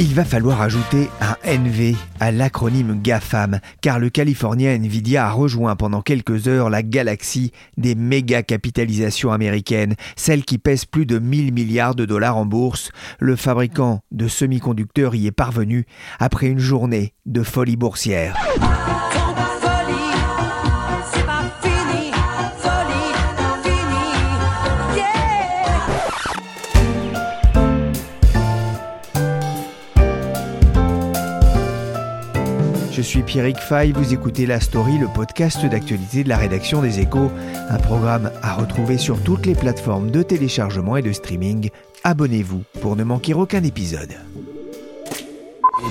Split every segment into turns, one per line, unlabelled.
Il va falloir ajouter un NV à l'acronyme GAFAM, car le Californien Nvidia a rejoint pendant quelques heures la galaxie des méga capitalisations américaines, celle qui pèse plus de 1000 milliards de dollars en bourse. Le fabricant de semi-conducteurs y est parvenu après une journée de folie boursière. Je suis Pierrick Fay, vous écoutez La Story, le podcast d'actualité de la rédaction des Échos, un programme à retrouver sur toutes les plateformes de téléchargement et de streaming. Abonnez-vous pour ne manquer aucun épisode.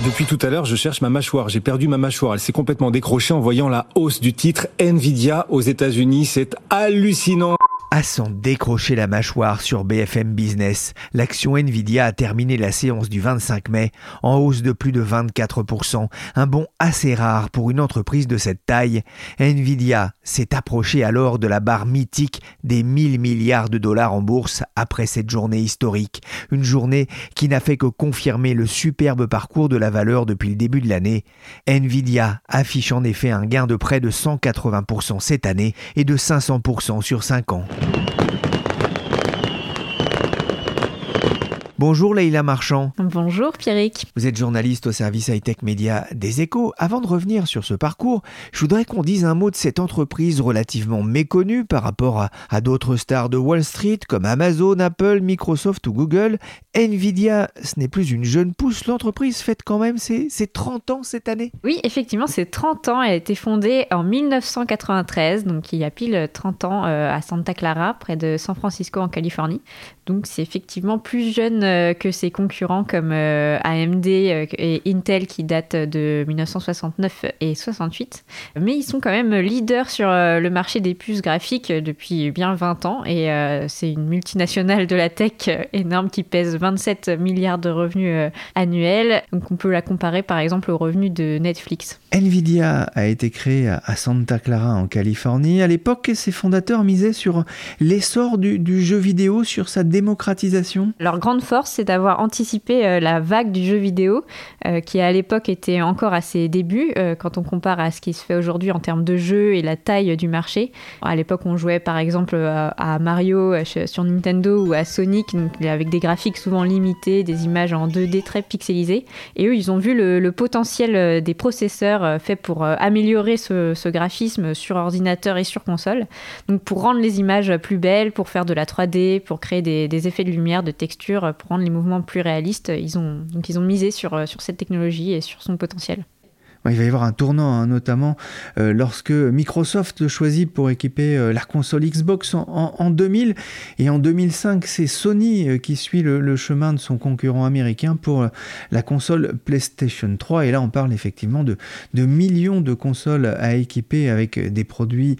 Depuis tout à l'heure, je cherche ma mâchoire. J'ai perdu ma mâchoire. Elle s'est complètement décrochée en voyant la hausse du titre Nvidia aux États-Unis. C'est hallucinant
à s'en décrocher la mâchoire sur BFM Business. L'action Nvidia a terminé la séance du 25 mai en hausse de plus de 24%, un bond assez rare pour une entreprise de cette taille. Nvidia s'est approché alors de la barre mythique des 1000 milliards de dollars en bourse après cette journée historique, une journée qui n'a fait que confirmer le superbe parcours de la valeur depuis le début de l'année. Nvidia affiche en effet un gain de près de 180% cette année et de 500% sur 5 ans. Bonjour Leïla Marchand.
Bonjour Pierrick.
Vous êtes journaliste au service high-tech média des échos. Avant de revenir sur ce parcours, je voudrais qu'on dise un mot de cette entreprise relativement méconnue par rapport à, d'autres stars de Wall Street comme Amazon, Apple, Microsoft ou Google. Nvidia, ce n'est plus une jeune pousse, l'entreprise fête quand même ses, 30 ans cette année.
Oui, effectivement, c'est 30 ans. Elle a été fondée en 1993, donc il y a pile 30 ans euh, à Santa Clara, près de San Francisco en Californie. Donc c'est effectivement plus jeune que ses concurrents comme euh, AMD euh, et Intel qui datent de 1969 et 68. Mais ils sont quand même leaders sur le marché des puces graphiques depuis bien 20 ans et c'est une multinationale de la tech énorme qui pèse 27 milliards de revenus annuels. Donc on peut la comparer par exemple aux revenus de Netflix.
Nvidia a été créé à Santa Clara en Californie. À l'époque, ses fondateurs misaient sur l'essor du, du jeu vidéo, sur sa démocratisation
Leur grande force, c'est d'avoir anticipé euh, la vague du jeu vidéo, euh, qui à l'époque était encore à ses débuts, euh, quand on compare à ce qui se fait aujourd'hui en termes de jeu et la taille du marché. À l'époque, on jouait par exemple à Mario sur Nintendo ou à Sonic, avec des graphiques souvent limités, des images en 2D très pixelisées. Et eux, ils ont vu le, potentiel des processeurs faits pour améliorer ce, graphisme sur ordinateur et sur console. Donc pour rendre les images plus belles, pour faire de la 3D, pour créer des, des, effets de lumière, de texture, pour rendre les mouvements plus réalistes. Ils ont, donc ils ont misé sur, euh, sur cette technologie et sur son potentiel.
Il va y avoir un tournant, hein, notamment euh, lorsque Microsoft le choisit pour équiper euh, la console Xbox en, 2000. Et en 2005, c'est Sony qui suit le, chemin de son concurrent américain pour la console PlayStation 3. Et là, on parle effectivement de, de millions de consoles à équiper avec des produits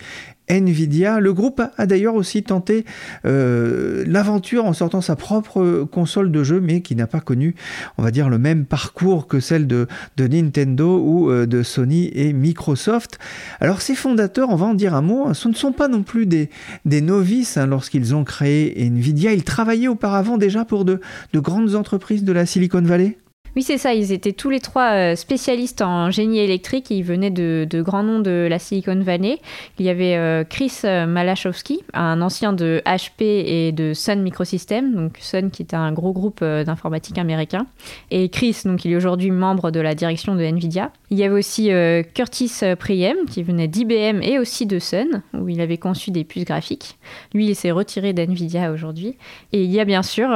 Nvidia. Le groupe a, d'ailleurs aussi tenté euh, l'aventure en sortant sa propre console de jeu, mais qui n'a pas connu, on va dire, le même parcours que celle de, Nintendo ou euh, de Sony et Microsoft. Alors ces fondateurs, on va en dire un mot, ce ne sont pas non plus des, novices hein, lorsqu'ils ont créé Nvidia. Ils travaillaient auparavant déjà pour de grandes entreprises de la Silicon Valley.
Oui, c'est ça. Ils étaient tous les trois euh, spécialistes en génie électrique. Ils venaient de, grands noms de la Silicon Valley. Il y avait euh, Chris euh, Malachowski, un ancien de HP et de Sun Microsystems, donc Sun qui était un gros groupe d'informatique américain. Et Chris, donc il est aujourd'hui membre de la direction de Nvidia. Il y avait aussi Curtis Priem, qui venait d'IBM et aussi de Sun, où il avait conçu des puces graphiques. Lui, il s'est retiré d'Nvidia aujourd'hui. Et il y a bien sûr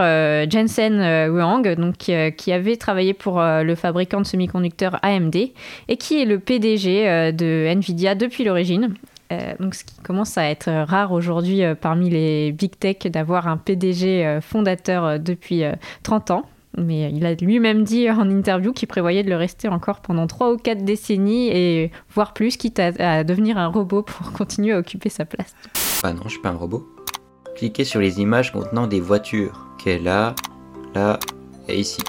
Jensen Huang, donc, qui avait travaillé pour le fabricant de semi-conducteurs AMD et qui est le PDG de Nvidia depuis l'origine. donc, ce qui commence à être rare aujourd'hui parmi les big tech d'avoir un PDG fondateur depuis 30 ans. Mais il a lui-même dit en interview qu'il prévoyait de le rester encore pendant 3 ou 4 décennies et voire plus, quitte à, devenir un robot pour continuer à occuper sa place.
Ah non, je suis pas un robot. Cliquez sur les images contenant des voitures, qui est là, là et ici.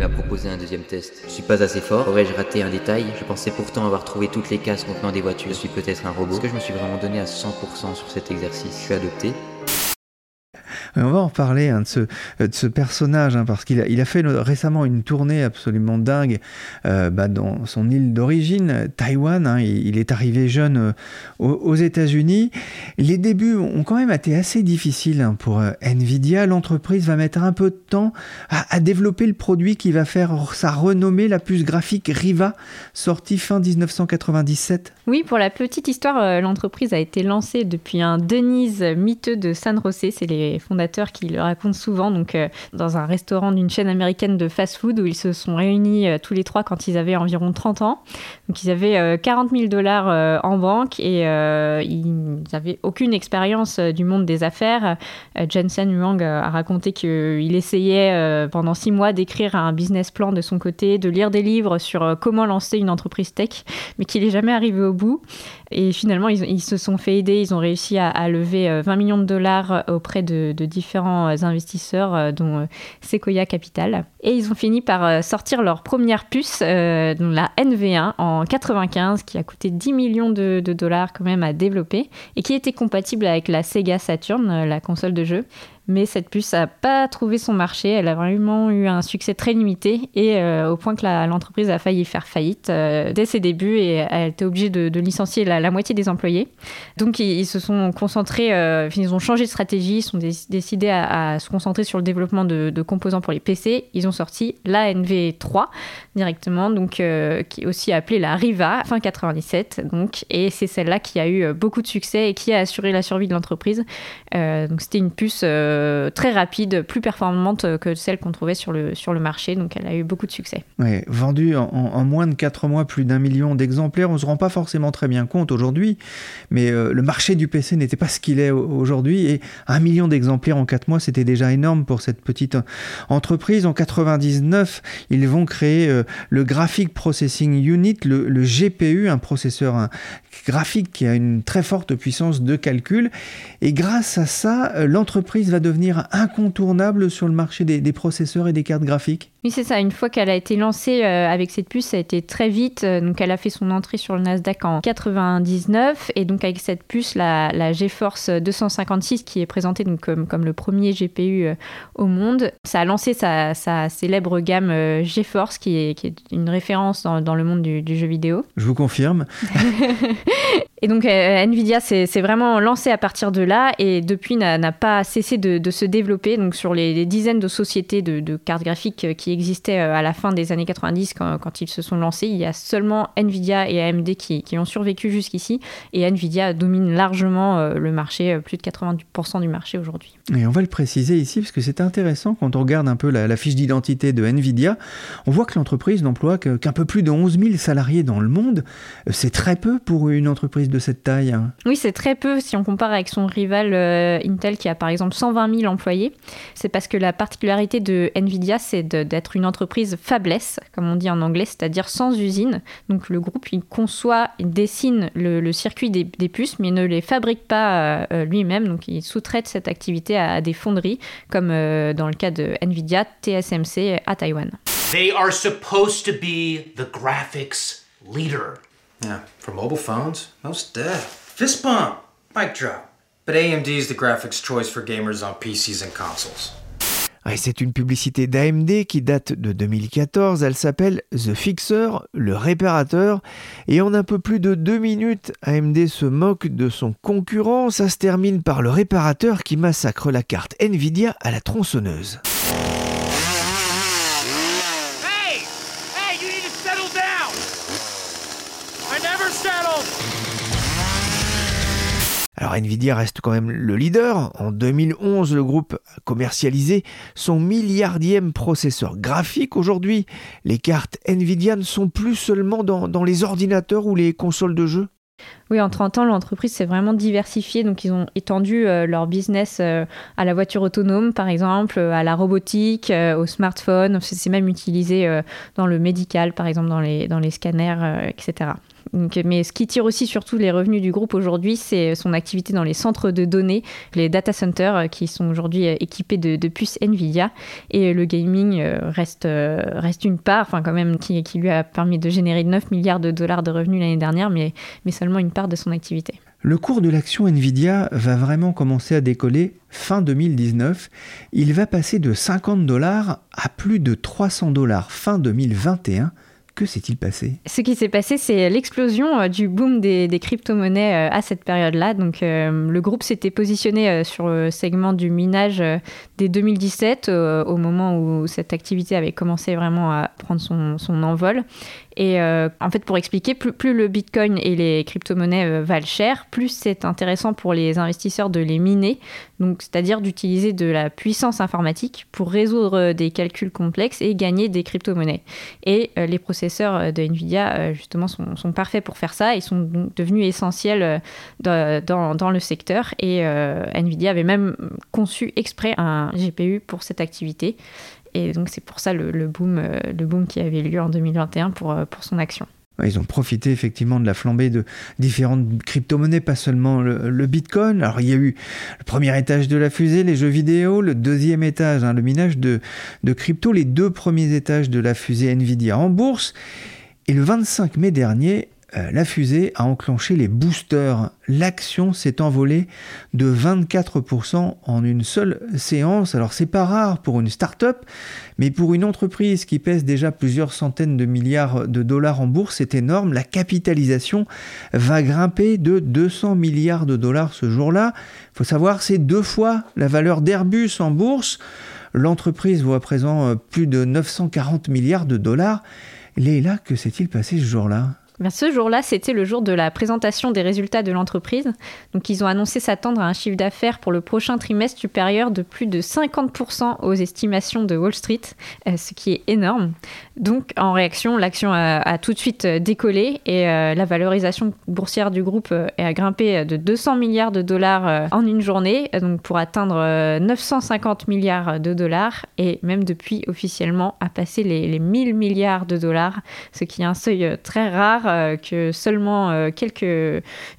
M'a proposé un deuxième test. Je suis pas assez fort, aurais-je raté un détail? Je pensais pourtant avoir trouvé toutes les cases contenant des voitures. Je suis peut-être un robot. Est-ce que je me suis vraiment donné à 100% sur cet exercice? Je suis adopté
on va en parler hein, de, ce, ce personnage, hein, parce qu'il a, fait récemment une tournée absolument dingue euh, bah, dans son île d'origine, Taïwan. Hein. il, est arrivé jeune euh, aux, États-Unis. Les débuts ont quand même été assez difficiles pour euh, Nvidia. L'entreprise va mettre un peu de temps à, à, développer le produit qui va faire sa renommée, la puce graphique Riva, sortie fin 1997.
Oui, pour la petite histoire, l'entreprise a été lancée depuis un Denise miteux de San José. C'est les fondateurs qui le raconte souvent, donc euh, dans un restaurant d'une chaîne américaine de fast-food où ils se sont réunis euh, tous les trois quand ils avaient environ 30 ans. Donc ils avaient 40 euh, 000 dollars en banque et ils n'avaient aucune expérience du monde des affaires. Jensen Huang a raconté qu'il essayait pendant six mois d'écrire un business plan de son côté, de lire des livres sur comment lancer une entreprise tech, mais qu'il n'est jamais arrivé au bout. Et finalement, ils, se sont fait aider, ils ont réussi à, lever 20 millions de dollars auprès de, de différents euh, investisseurs, euh, dont euh, Sequoia Capital. Et ils ont fini par sortir leur première puce, la NV1, en 95, qui a coûté 10 millions de, de dollars quand même à développer, et qui était compatible avec la Sega Saturn, la console de jeu mais cette puce n'a pas trouvé son marché. Elle a vraiment eu un succès très limité et euh, au point que l'entreprise a failli faire faillite euh, dès ses débuts et elle était obligée de, licencier la, moitié des employés. Donc ils, se sont concentrés, euh, ils ont changé de stratégie, ils sont décidés à, se concentrer sur le développement de, composants pour les PC. Ils ont sorti la NV3 directement, donc qui est aussi appelée la Riva fin 97. Donc et c'est celle-là qui a eu beaucoup de succès et qui a assuré la survie de l'entreprise. donc c'était une puce très rapide, plus performante que celle qu'on trouvait sur le, sur le marché. Donc elle a eu beaucoup de succès.
Ouais, vendu en, moins de 4 mois plus d'un million d'exemplaires. On ne se rend pas forcément très bien compte aujourd'hui, mais euh, le marché du PC n'était pas ce qu'il est aujourd'hui. Et un million d'exemplaires en 4 mois, c'était déjà énorme pour cette petite entreprise. En 99, ils vont créer euh, le Graphic Processing Unit, le, le GPU, un processeur graphique qui a une très forte puissance de calcul. Et grâce à ça, l'entreprise va devenir incontournable sur le marché des, processeurs et des cartes graphiques
Oui, c'est ça. Une fois qu'elle a été lancée euh, avec cette puce, ça a été très vite. Euh, donc, elle a fait son entrée sur le Nasdaq en 99. Et donc, avec cette puce, la, GeForce 256, qui est présentée donc, comme, comme le premier GPU euh, au monde, ça a lancé sa, célèbre gamme GeForce, qui est, qui est une référence dans, le monde du, du jeu vidéo.
Je vous confirme.
Et donc euh, Nvidia s'est vraiment lancé à partir de là et depuis n'a pas cessé de, se développer. Donc sur les, dizaines de sociétés de, cartes graphiques euh, qui existaient euh, à la fin des années 90 quand, ils se sont lancés, il y a seulement Nvidia et AMD qui, ont survécu jusqu'ici et Nvidia domine largement le marché, plus de 90% du marché aujourd'hui.
Et on va le préciser ici parce que c'est intéressant quand on regarde un peu la, fiche d'identité de Nvidia, on voit que l'entreprise n'emploie qu'un peu plus de 11 000 salariés dans le monde. C'est très peu pour une entreprise de cette taille.
Oui, c'est très peu si on compare avec son rival euh, Intel qui a par exemple 120 000 employés. C'est parce que la particularité de Nvidia, c'est d'être une entreprise fabless, comme on dit en anglais, c'est-à-dire sans usine. Donc le groupe, il conçoit, il dessine le, circuit des, puces, mais ne les fabrique pas euh, lui-même. Donc il sous-traite cette activité à, des fonderies, comme euh, dans le cas de Nvidia, TSMC à Taïwan. They are supposed to be the graphics leader.
Yeah, for mobile phones, most deaf. Fist bump, mic drop. But AMD is the graphics choice for gamers on PCs and consoles. C'est une publicité d'AMD qui date de 2014. Elle s'appelle The Fixer, le réparateur. Et en un peu plus de deux minutes, AMD se moque de son concurrent. Ça se termine par le réparateur qui massacre la carte Nvidia à la tronçonneuse. Alors Nvidia reste quand même le leader. En 2011, le groupe a commercialisé son milliardième processeur graphique. Aujourd'hui, les cartes Nvidia ne sont plus seulement dans, les ordinateurs ou les consoles de jeux?
Oui, en 30 ans, l'entreprise s'est vraiment diversifiée. Donc, ils ont étendu euh, leur business euh, à la voiture autonome, par exemple, euh, à la robotique, au smartphone. C'est même utilisé dans le médical, par exemple, dans les scanners, etc mais ce qui tire aussi surtout les revenus du groupe aujourd'hui, c'est son activité dans les centres de données, les data centers euh, qui sont aujourd'hui euh, équipés de, puces Nvidia. Et le gaming euh, reste, une part, enfin quand même, qui, lui a permis de générer 9 milliards de dollars de revenus l'année dernière, mais seulement une part de son activité.
Le cours de l'action Nvidia va vraiment commencer à décoller fin 2019. Il va passer de 50 dollars à plus de 300 dollars fin 2021 que s'est-il passé?
Ce qui s'est passé, c'est l'explosion euh, du boom des, crypto-monnaies euh, à cette période-là. Donc, euh, le groupe s'était positionné sur le segment du minage dès 2017, au moment où cette activité avait commencé vraiment à prendre son envol. Et euh, en fait, pour expliquer, plus, le Bitcoin et les crypto-monnaies euh, valent cher, plus c'est intéressant pour les investisseurs de les miner, c'est-à-dire d'utiliser de la puissance informatique pour résoudre euh, des calculs complexes et gagner des crypto-monnaies. Et les processeurs de Nvidia, justement, sont, parfaits pour faire ça. Ils sont devenus essentiels dans, le secteur. Et Nvidia avait même conçu exprès un GPU pour cette activité. Et donc c'est pour ça le, boom, euh, le boom qui avait lieu en 2021 pour, euh, pour son action.
Ils ont profité effectivement de la flambée de différentes crypto-monnaies, pas seulement le, Bitcoin. Alors il y a eu le premier étage de la fusée, les jeux vidéo, le deuxième étage, hein, le minage de, de crypto, les deux premiers étages de la fusée Nvidia en bourse. Et le 25 mai dernier, euh, la fusée a enclenché les boosters. L'action s'est envolée de 24% en une seule séance. Alors c'est pas rare pour une start-up, mais pour une entreprise qui pèse déjà plusieurs centaines de milliards de dollars en bourse, c'est énorme. La capitalisation va grimper de 200 milliards de dollars ce jour-là. Il faut savoir, c'est deux fois la valeur d'Airbus en bourse. L'entreprise vaut à présent euh, plus de 940 milliards de dollars. Léla, que s'est-il passé ce jour-là?
Ce jour-là, c'était le jour de la présentation des résultats de l'entreprise. Donc, ils ont annoncé s'attendre à un chiffre d'affaires pour le prochain trimestre supérieur de plus de 50% aux estimations de Wall Street, euh, ce qui est énorme. Donc, en réaction, l'action a, tout de suite euh, décollé et euh, la valorisation boursière du groupe a grimpé de 200 milliards de dollars en une journée, donc pour atteindre 950 milliards de dollars et même depuis officiellement a passé les, les 1000 milliards de dollars, ce qui est un seuil très rare euh, que seulement euh,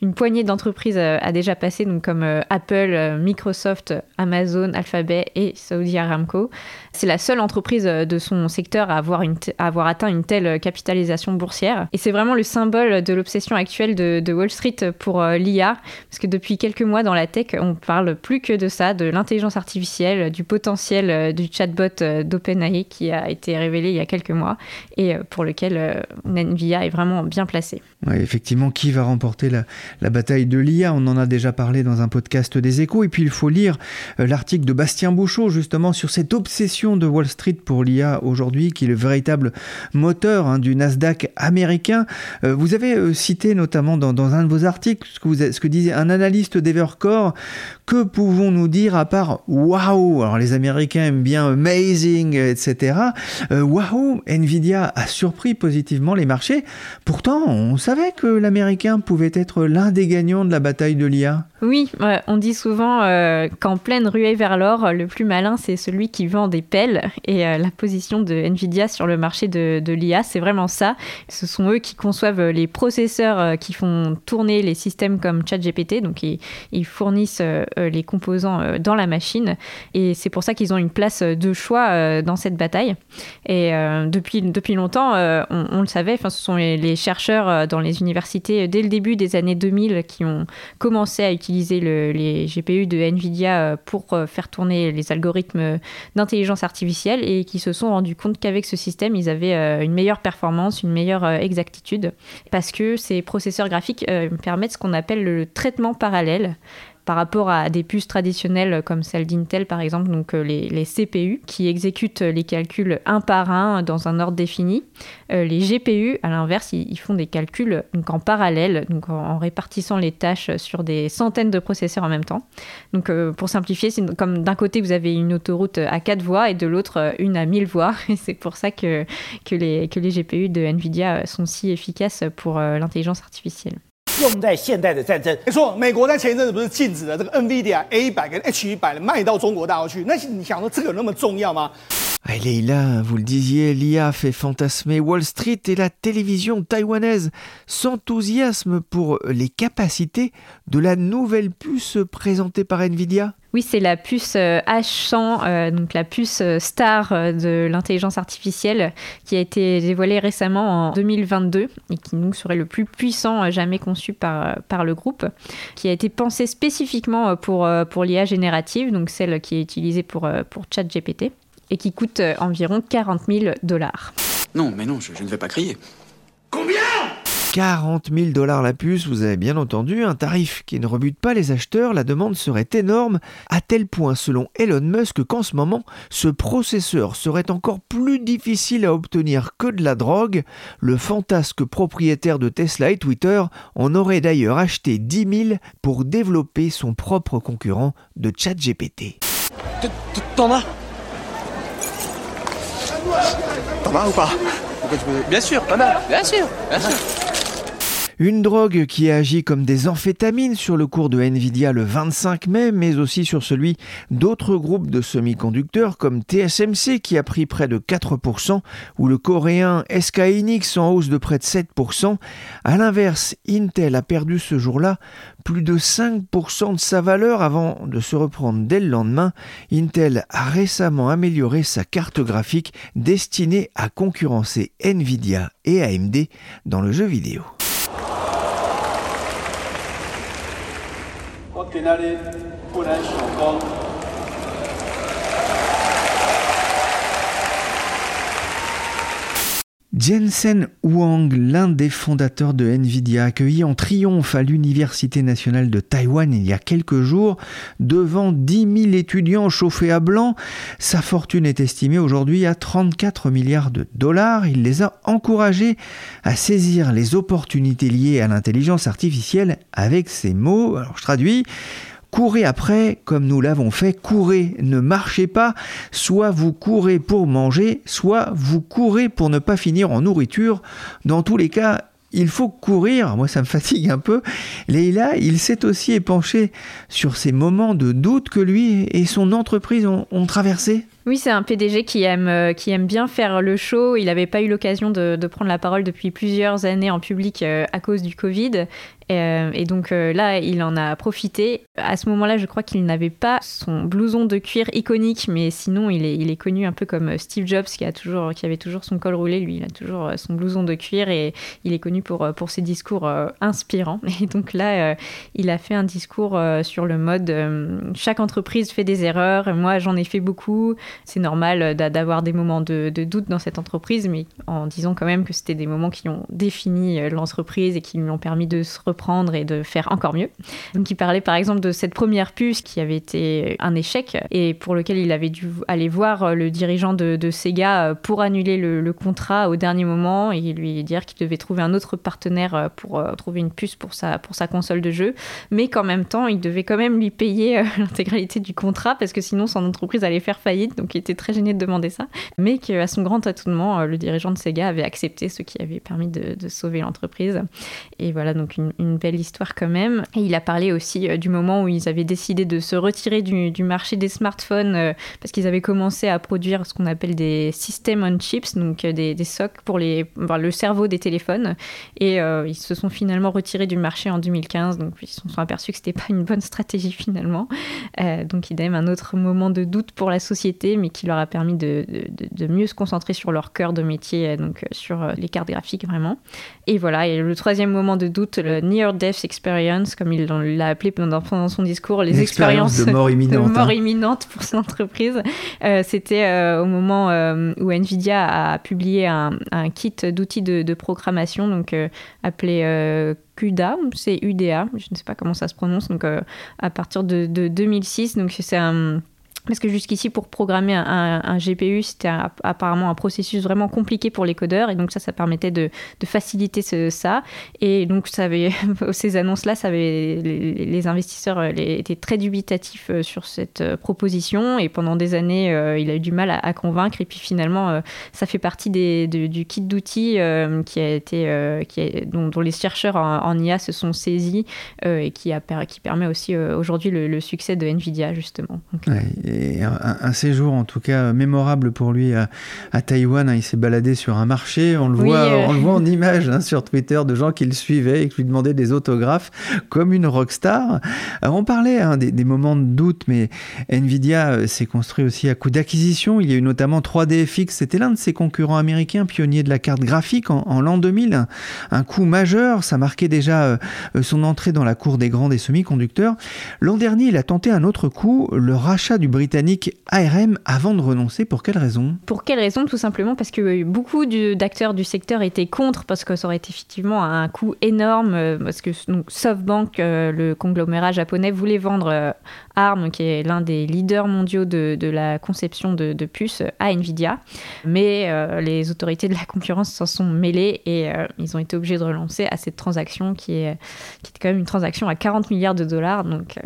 une poignée d'entreprises euh, a déjà passé, comme Apple, Microsoft, Amazon, Alphabet et Saudi Aramco. C'est la seule entreprise de son secteur à avoir, atteint une telle capitalisation boursière. Et c'est vraiment le symbole de l'obsession actuelle de, Wall Street pour l'IA, parce que depuis quelques mois dans la tech, on parle plus que de ça, de l'intelligence artificielle, du potentiel du chatbot d'OpenAI qui a été révélé il y a quelques mois et pour lequel Nvidia est vraiment bien placé.
effectivement, qui va remporter la, bataille de l'IA On en a déjà parlé dans un podcast des échos. Et puis il faut lire euh, l'article de Bastien Bouchot justement sur cette obsession de Wall Street pour l'IA aujourd'hui, qui est le véritable moteur hein, du Nasdaq américain. Euh, vous avez euh, cité notamment dans, un de vos articles ce que, vous, ce que disait un analyste d'Evercore. Que pouvons-nous dire à part waouh Alors les Américains aiment bien amazing, etc. Waouh Nvidia a surpris positivement les marchés. Pourtant, on savait que l'Américain pouvait être l'un des gagnants de la bataille de l'IA.
Oui, on dit souvent euh, qu'en pleine ruée vers l'or, le plus malin, c'est celui qui vend des pelles. Et euh, la position de Nvidia sur le marché de, l'IA, c'est vraiment ça. Ce sont eux qui conçoivent les processeurs euh, qui font tourner les systèmes comme ChatGPT. Donc, ils, fournissent les composants dans la machine. Et c'est pour ça qu'ils ont une place de choix dans cette bataille. Et depuis, depuis longtemps, on, le savait, ce sont les, chercheurs dans les universités dès le début des années 2000 qui ont commencé à utiliser les GPU de Nvidia euh, pour euh, faire tourner les algorithmes d'intelligence artificielle et qui se sont rendus compte qu'avec ce système, ils avaient euh, une meilleure performance, une meilleure exactitude, parce que ces processeurs graphiques permettent ce qu'on appelle le traitement parallèle. Par rapport à des puces traditionnelles comme celle d'Intel par exemple, donc les, les, CPU qui exécutent les calculs un par un dans un ordre défini. les GPU, à l'inverse, ils, font des calculs en parallèle, en, répartissant les tâches sur des centaines de processeurs en même temps. Donc pour simplifier, comme d'un côté vous avez une autoroute à quatre voies et de l'autre une à 1000 voies. Et c'est pour ça que, que les GPU de Nvidia sont si efficaces pour l'intelligence artificielle. 用在现代的战争，没错，美国在前一阵子不是禁止了这个 NVIDIA A 一百跟 H 一百卖到中国大陆去？那你想说这个有那么重要吗
？Leila, vous le disiez, l'IA fait fantasmer Wall Street et la télévision taïwanaise s'enthousiasme pour les capacités de la nouvelle puce présentée par Nvidia.
Oui, c'est la puce H100, euh, euh, donc la puce euh, star de l'intelligence artificielle qui a été dévoilée récemment en 2022 et qui nous serait le plus puissant jamais conçu par, par le groupe, qui a été pensé spécifiquement pour, pour l'IA générative, donc celle qui est utilisée pour, pour ChatGPT et qui coûte euh, environ 40 000 dollars.
Non, mais non, je, ne vais pas crier. Combien?
40 000 dollars la puce, vous avez bien entendu, un tarif qui ne rebute pas les acheteurs, la demande serait énorme, à tel point selon Elon Musk qu'en ce moment, ce processeur serait encore plus difficile à obtenir que de la drogue. Le fantasque propriétaire de Tesla et Twitter en aurait d'ailleurs acheté 10 000 pour développer son propre concurrent de ChatGPT.
T'en as? T'en as ou pas Bien sûr, t'en as, bien sûr, bien sûr.
Une drogue qui a agi comme des amphétamines sur le cours de Nvidia le 25 mai, mais aussi sur celui d'autres groupes de semi-conducteurs comme TSMC qui a pris près de 4%, ou le coréen SK Hynix en hausse de près de 7%. À l'inverse, Intel a perdu ce jour-là plus de 5% de sa valeur avant de se reprendre dès le lendemain. Intel a récemment amélioré sa carte graphique destinée à concurrencer Nvidia et AMD dans le jeu vidéo. 给날의보람이 있. Jensen Huang, l'un des fondateurs de Nvidia, accueilli en triomphe à l'Université nationale de Taïwan il y a quelques jours, devant 10 000 étudiants chauffés à blanc. Sa fortune est estimée aujourd'hui à 34 milliards de dollars. Il les a encouragés à saisir les opportunités liées à l'intelligence artificielle avec ces mots. Alors je traduis. Courez après, comme nous l'avons fait, courez, ne marchez pas, soit vous courez pour manger, soit vous courez pour ne pas finir en nourriture. Dans tous les cas, il faut courir, moi ça me fatigue un peu. Leïla, il s'est aussi épanché sur ces moments de doute que lui et son entreprise ont, ont traversés.
Oui, c'est un PDG qui aime, euh, qui aime bien faire le show. Il n'avait pas eu l'occasion de, prendre la parole depuis plusieurs années en public euh, à cause du Covid. Euh, et, donc là, il en a profité. À ce moment-là, je crois qu'il n'avait pas son blouson de cuir iconique, mais sinon, il est, il est connu un peu comme Steve Jobs, qui, a toujours, qui avait toujours son col roulé. Lui, il a toujours son blouson de cuir et il est connu pour, pour ses discours inspirants. Et donc là, il a fait un discours sur le mode chaque entreprise fait des erreurs. Moi, j'en ai fait beaucoup c'est normal euh, d'avoir des moments de, doute dans cette entreprise, mais en disant quand même que c'était des moments qui ont défini euh, l'entreprise et qui lui ont permis de se reprendre et de faire encore mieux. Donc il parlait par exemple de cette première puce qui avait été un échec et pour lequel il avait dû aller voir euh, le dirigeant de, Sega pour annuler le, contrat au dernier moment et lui dire qu'il devait trouver un autre partenaire pour trouver une puce pour sa, pour sa console de jeu, mais qu'en même temps il devait quand même lui payer l'intégralité du contrat parce que sinon son entreprise allait faire faillite donc il était très gêné de demander ça, mais qu'à son grand étonnement, euh, le dirigeant de Sega avait accepté ce qui avait permis de, sauver l'entreprise. Et voilà, donc une, belle histoire quand même. Et il a parlé aussi euh, du moment où ils avaient décidé de se retirer du, marché des smartphones euh, parce qu'ils avaient commencé à produire ce qu'on appelle des system on chips, donc des, des SOC pour les, le cerveau des téléphones. Et ils se sont finalement retirés du marché en 2015, donc ils se sont aperçus que c'était pas une bonne stratégie finalement. donc idem, un autre moment de doute pour la société mais qui leur a permis de, de, mieux se concentrer sur leur cœur de métier, donc sur les cartes graphiques vraiment. Et voilà, et le troisième moment de doute, le Near Death Experience, comme il l'a appelé pendant, son discours, les expériences
de mort imminente,
de mort hein. imminente pour son entreprise. C'était au moment où Nvidia a publié un, kit d'outils de, programmation, donc appelé CUDA, c'est UDA, je ne sais pas comment ça se prononce, donc à partir de, de 2006, donc c'est un parce que jusqu'ici, pour programmer un, GPU, c'était apparemment un processus vraiment compliqué pour les codeurs. Et donc ça, ça permettait de, faciliter ça. Et donc ces annonces-là, les, investisseurs euh, étaient très dubitatifs euh, sur cette euh, proposition. Et pendant des années, il a eu du mal à, convaincre. Et puis finalement, ça fait partie du kit d'outils dont, les chercheurs en, IA se sont saisis et qui permet aussi aujourd'hui le, succès de NVIDIA, justement
un, séjour en tout cas mémorable pour lui à, Taïwan. Hein. il s'est baladé sur un marché, on le voit, euh. on le voit en image hein, sur Twitter de gens qui le suivaient et qui lui demandaient des autographes comme une rockstar. on parlait hein, des, moments de doute, mais Nvidia euh, s'est construit aussi à coup d'acquisition. Il y a eu notamment 3DFX, c'était l'un de ses concurrents américains, pionnier de la carte graphique en, l'an 2000. Un coup majeur, ça marquait déjà euh, son entrée dans la cour des grands des semi-conducteurs. L'an dernier, il a tenté un autre coup, le rachat du britannique ARM avant de renoncer. Pour quelle raison?
Pour quelle raison? Tout simplement parce que beaucoup d'acteurs du secteur étaient contre, parce que ça aurait été effectivement un coût énorme, euh, parce que SoftBank, euh, le conglomérat japonais, voulait vendre euh, ARM, qui est l'un des leaders mondiaux de, la conception de, puces, à Nvidia. Mais les autorités de la concurrence s'en sont mêlées et ils ont été obligés de relancer à cette transaction qui est, qui est quand même une transaction à 40 milliards de dollars. Donc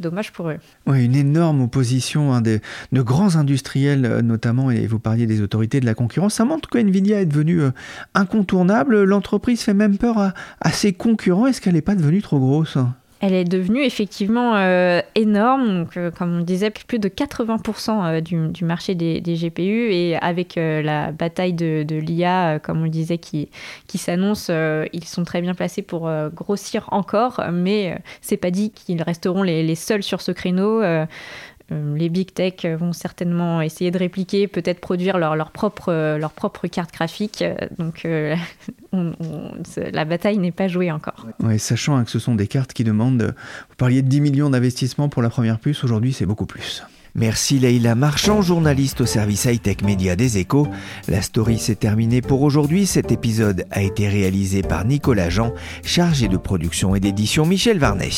dommage pour eux.
Oui, une énorme opposition hein, de, grands industriels euh, notamment, et vous parliez des autorités de la concurrence. Ça montre que Nvidia est devenue euh, incontournable. L'entreprise fait même peur à ses concurrents. Est-ce qu'elle n'est pas devenue trop grosse?
Elle est devenue effectivement euh, énorme. Euh, comme on disait, plus de 80% euh, du, marché des, GPU. Et avec la bataille de, l'IA, comme on disait, qui, s'annonce, ils sont très bien placés pour grossir encore. Mais c'est pas dit qu'ils resteront les, seuls sur ce créneau. Euh, les big tech vont certainement essayer de répliquer, peut-être produire leur, leur, propre, leur propre carte graphique. Donc euh, la bataille n'est pas jouée encore.
Ouais, sachant hein, que ce sont des cartes qui demandent, vous parliez de 10 millions d'investissements pour la première puce, aujourd'hui c'est beaucoup plus. Merci Leïla Marchand, journaliste au service high-tech média des échos. La story s'est terminée pour aujourd'hui. Cet épisode a été réalisé par Nicolas Jean, chargé de production et d'édition Michel Varnet.